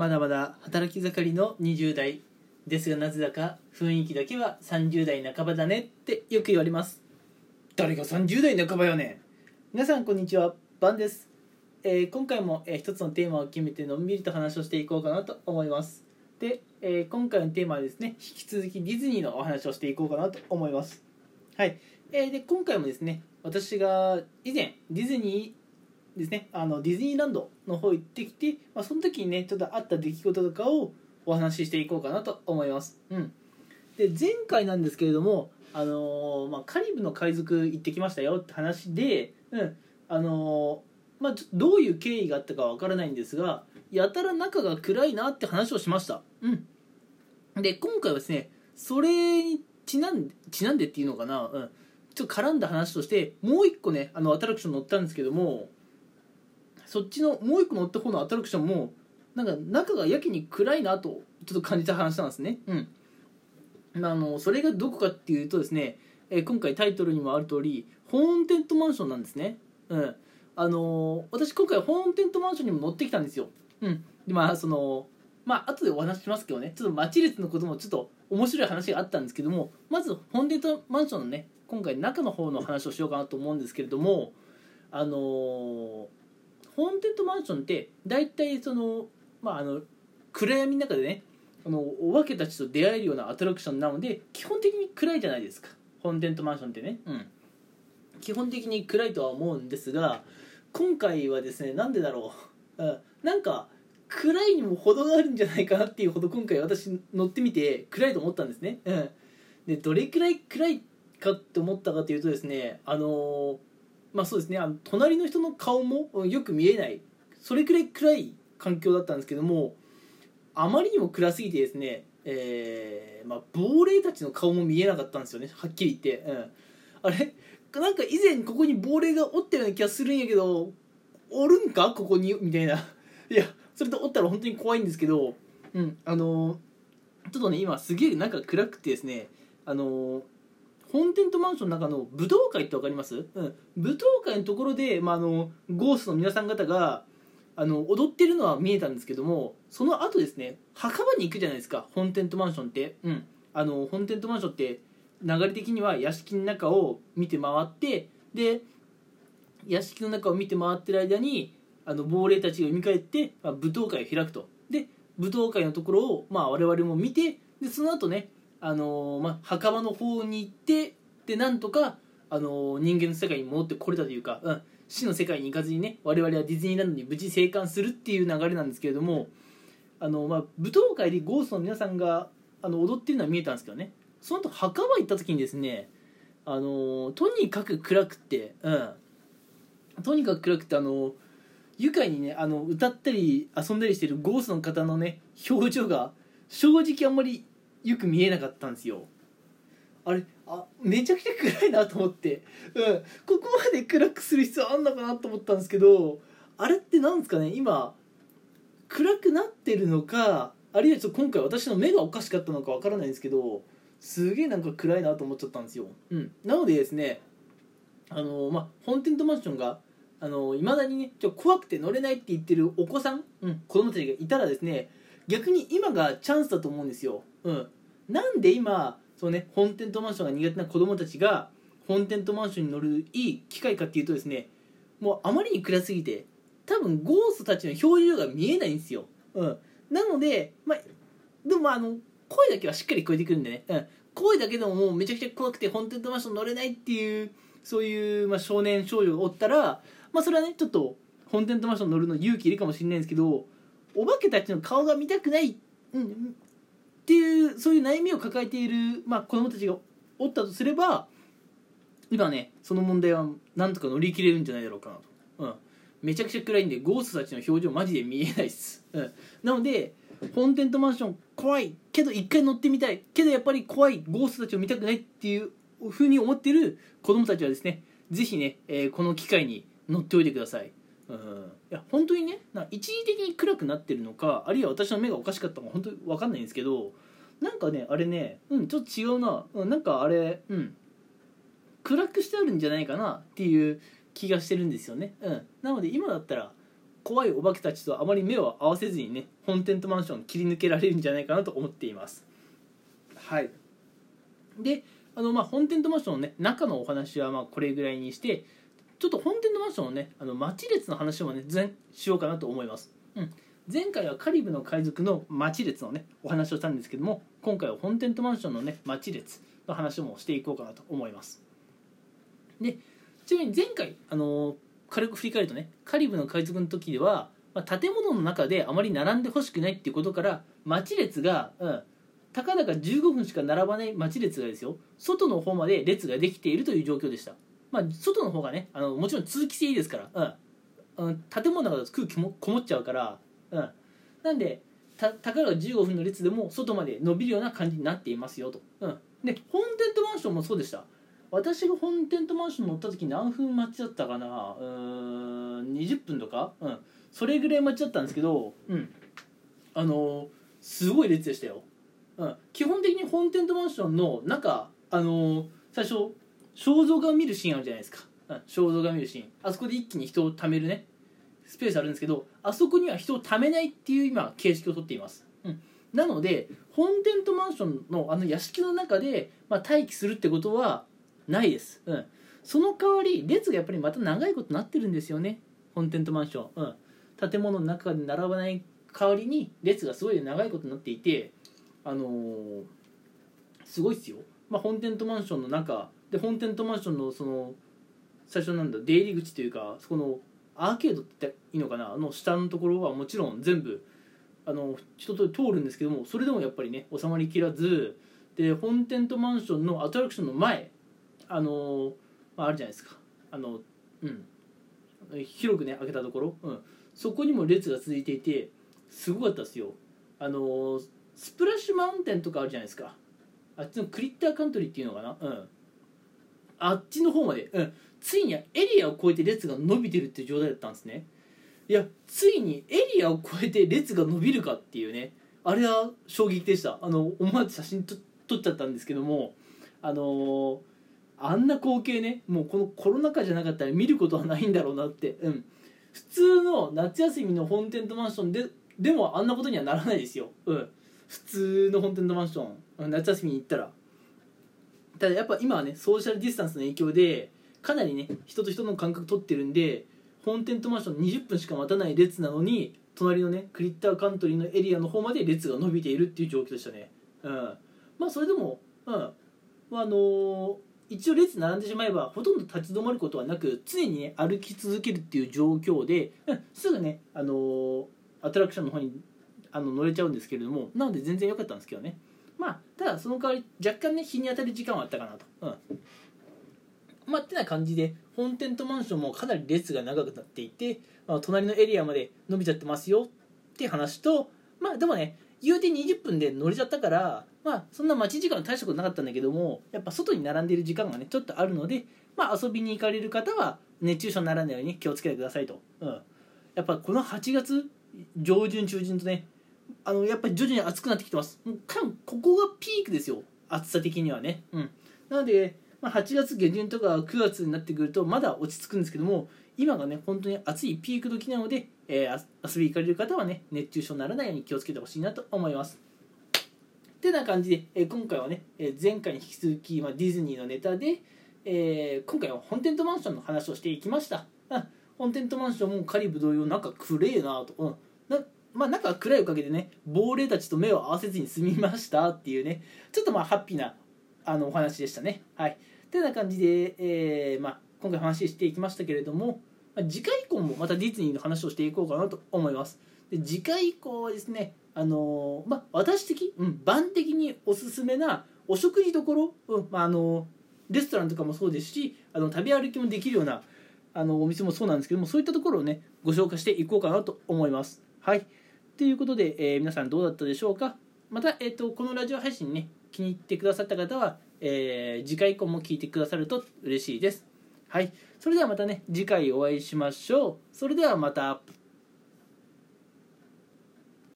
まだまだ働き盛りの20代ですがなぜだか雰囲気だけは30代半ばだねってよく言われます。誰が30代半ばよね皆さんこんにちはバンです、えー今回も、えー一つのテーマを決めてのんびりと話をしていこうかなと思います。で、えー今回のテーマはですね引き続きディズニーのお話をしていこうかなと思います。はい、えーで今回もですね私が以前ディズニーですね。あのディズニーランドの方行ってきて、まあ、その時にねちょっとあった出来事とかをお話ししていこうかなと思います、うん、で前回なんですけれども、あのーまあ、カリブの海賊行ってきましたよって話で、うん。あのーまあ、どういう経緯があったかわからないんですがやたら仲が暗いなって話をしました、うん、で今回はですねそれにちなんでちなんでっていうのかな、うん、ちょっと絡んだ話としてもう一個ねあのアトラクション乗ったんですけどもそっちのもう一個乗った方のアトラクションもなんか中がやけに暗いなとちょっと感じた話なんですね。うん。まああのそれがどこかっていうとですね、えー今回タイトルにもある通りホーンテントマンションなんですね。うん。あのー私今回ホーンテントマンションにも乗ってきたんですよ。うん。でまあそのまあ後でお話ししますけどねちょっと待ち列のこともちょっと面白い話があったんですけどもまずホーンテントマンションのね今回中の方の話をしようかなと思うんですけれどもあのーホーンテントマンションって大体そのまああの暗闇の中でねあのお化けたちと出会えるようなアトラクションなので基本的に暗いじゃないですか。ホーンテントマンションってね。うん。基本的に暗いとは思うんですが今回はですねなんでだろう、うん、なんか暗いにも程があるんじゃないかなっていうほど今回私乗ってみて暗いと思ったんですね、うん、でどれくらい暗いかって思ったかというとですねあのーまあそうですねあの隣の人の顔もよく見えないそれくらい暗い環境だったんですけどもあまりにも暗すぎてですね、えーまあ、亡霊たちの顔も見えなかったんですよねはっきり言って、うん、あれ？なんか以前ここに亡霊がおったような気がするんやけどおるんか？ここに？みたいな。いやそれとおったら本当に怖いんですけどうんあのーちょっとね今すげえ中暗くてですねあのー本テントマンションの中の武道会ってわかります、うん、武道会のところで、まあ、のゴーストの皆さん方があの踊ってるのは見えたんですけどもその後ですね墓場に行くじゃないですか本テントマンションって、うん、あの本テントマンションって流れ的には屋敷の中を見て回ってで屋敷の中を見て回ってる間にあの亡霊たちが蘇って、まあ、舞踏会を開くと。で舞踏会のところを、まあ、我々も見てでその後ねあのーまあ、墓場の方に行ってでなんとか、あのー人間の世界に戻ってこれたというか、うん、死の世界に行かずにね我々はディズニーランドに無事生還するっていう流れなんですけれどもあの、まあ、舞踏会でゴーストの皆さんがあの踊ってるのは見えたんですけどね。その後墓場行った時にですねあのとにかく暗くて、うん、とにかく暗くてあの愉快にねあの歌ったり遊んだりしてるゴーストの方のね表情が正直あんまりよく見えなかったんですよ。あれあめちゃくちゃ暗いなと思って、うん、ここまで暗くする必要あんのかなと思ったんですけどあれってなんですかね今暗くなってるのかあるいはちょっと今回私の目がおかしかったのかわからないんですけどすげえなんか暗いなと思っちゃったんですよ、うん、なのでですねあのまあ本テントマンションがあの未だにねちょ怖くて乗れないって言ってるお子さん、うん、子供たちがいたらですね逆に今がチャンスだと思うんですよ、うん、なんで今そうね本テントマンションが苦手な子供たちが本テントマンションに乗るいい機会かっていうとですねもうあまりに暗すぎて多分ゴーストたちの表情が見えないんですよ、うん、なのでまあでもあの声だけはしっかり聞こえてくるんでね、うん、声だけでももうめちゃくちゃ怖くて本テントマンション乗れないっていうそういう、まあ、少年少女がおったらまあそれはねちょっと本テントマンション乗るの勇気いるかもしれないんですけどお化けたちの顔が見たくない、うん、っていうそういう悩みを抱えている、まあ、子供たちがおったとすれば今ねその問題はなんとか乗り切れるんじゃないだろうかなと、うん、めちゃくちゃ暗いんでゴーストたちの表情マジで見えないっす、うん、なので本テントマンション怖いけど一回乗ってみたい。けどやっぱり怖いゴーストたちを見たくないっていうふうに思ってる子供たちはですねぜひね、えーこの機会に乗っておいてください。うん。いや本当にねな一時的に暗くなってるのかあるいは私の目がおかしかったのか本当に分かんないんですけどなんかねあれねうんちょっと違うな、うん、なんかあれうん。暗くしてあるんじゃないかなっていう気がしてるんですよね。うん。なので今だったら怖いお化けたちとあまり目を合わせずにね本テントマンション切り抜けられるんじゃないかなと思っています。はい。であのまあ本テントマンションのね中のお話はまあこれぐらいにしてちょっと本テントマンションのねあの待ち列の話もね全しようかなと思います、うん、前回はカリブの海賊の待ち列のねお話をしたんですけども今回は本テントマンションのね待ち列の話もしていこうかなと思います。でちなみに前回あの軽く振り返るとねカリブの海賊の時では、まあ、建物の中であまり並んでほしくないっていうことから待ち列が、うん、たかだか15分しか並ばない待ち列がですよ。外の方まで列ができているという状況でした。まあ外の方がねあのもちろん通気性いいですから、うん、うん、建物の中だと空気もこもっちゃうから、うん、なんでたたかが15分の列でも外まで伸びるような感じになっていますよと、うん、で本テントマンションもそうでした。私が本テントマンション乗った時何分待ちだったかな？うん20分とか、うん、それぐらい待ちだったんですけど、うん、あのーすごい列でしたよ、うん、基本的に本テントマンションの中あのー最初肖像画を見るシーンあるじゃないですか、うん、肖像画を見るシーン。あそこで一気に人を貯めるね。スペースあるんですけどあそこには人を貯めないっていう今形式をとっています、うん、なので本テントマンションのあの屋敷の中で、まあ、待機するってことはないです、うん、その代わり列がやっぱりまた長いことなってるんですよね。本テントマンション、うん、建物の中で並ばない代わりに列がすごい長いことになっていてあのーすごいっすよ、まあ、本テントマンションの中で本テントマンションのその最初なんだ出入り口というかそこのアーケードっていいのかなあの下のところはもちろん全部あの人と通るんですけどもそれでもやっぱりね収まりきらずで本テントマンションのアトラクションの前あの、ま、あるじゃないですか。あのうん。広くね開けたところ、うん、そこにも列が続いていてすごかったですよ。あのスプラッシュマウンテンとかあるじゃないですか。あっちのクリッターカントリーっていうのかな。うん。あっちの方まで、うん、ついにエリアを越えて列が伸びてるっていう状態だったんですね。いやついにエリアを越えて列が伸びるかっていうねあれは衝撃でした。あの思わず写真撮っちゃったんですけどもあのーあんな光景ねもうこのコロナ禍じゃなかったら見ることはないんだろうなってうん。普通の夏休みの本テントマンションででもあんなことにはならないですよ。うん。普通の本テントマンション夏休みに行ったら。ただやっぱ今はねソーシャルディスタンスの影響でかなりね人と人の間隔取ってるんで本テントマンション20分しか待たない列なのに隣のねクリッターカントリーのエリアの方まで列が伸びているっていう状況でしたね。うん。まあそれでもうん。あのー一応列並んでしまえばほとんど立ち止まることはなく常にね歩き続けるっていう状況で、うん。すぐねあのーアトラクションの方にあの乗れちゃうんですけれどもなので全然良かったんですけどね。ただその代わり若干ね日に当たる時間はあったかなと。うん。まあってな感じで本テントマンションもかなり列が長くなっていて、まあ、隣のエリアまで伸びちゃってますよって話とまあでもね言うて20分で乗れちゃったからまあそんな待ち時間大したことなかったんだけどもやっぱ外に並んでる時間がねちょっとあるのでまあ遊びに行かれる方は熱中症にならないように気をつけてくださいと、うん、やっぱこの8月上旬中旬とねあのやっぱり徐々に暑くなってきてます。もう多分ここがピークですよ。暑さ的にはね。うん。なので、まあ、8月下旬とか9月になってくるとまだ落ち着くんですけども今がね本当に暑いピーク時なので、えー遊び行かれる方はね熱中症にならないように気をつけてほしいなと思います。てな感じで、えー今回はね、えー前回に引き続き、まあ、ディズニーのネタで、えー今回は本テントマンションの話をしていきました、うん、本テントマンションもカリブ同様なんか暗えなと、うん。なまあ、なんか暗いおかげでね亡霊たちと目を合わせずに済みましたっていうねちょっとまあハッピーなあのお話でしたね。はい。てな感じで、えーまあ、今回話していきましたけれども、まあ次回以降もまたディズニーの話をしていこうかなと思います。で次回以降はですねあのーまあ私的、うん、番的におすすめなお食事どころ、うんまああのレストランとかもそうですしあの食べ歩きもできるようなあのお店もそうなんですけどもそういったところをねご紹介していこうかなと思います。はい。ということで、えー皆さんどうだったでしょうか？また、えー、とこのラジオ配信ね気に入ってくださった方は、えー次回以降も聞いてくださると嬉しいです。はい。それではまたね次回お会いしましょう。それではまた。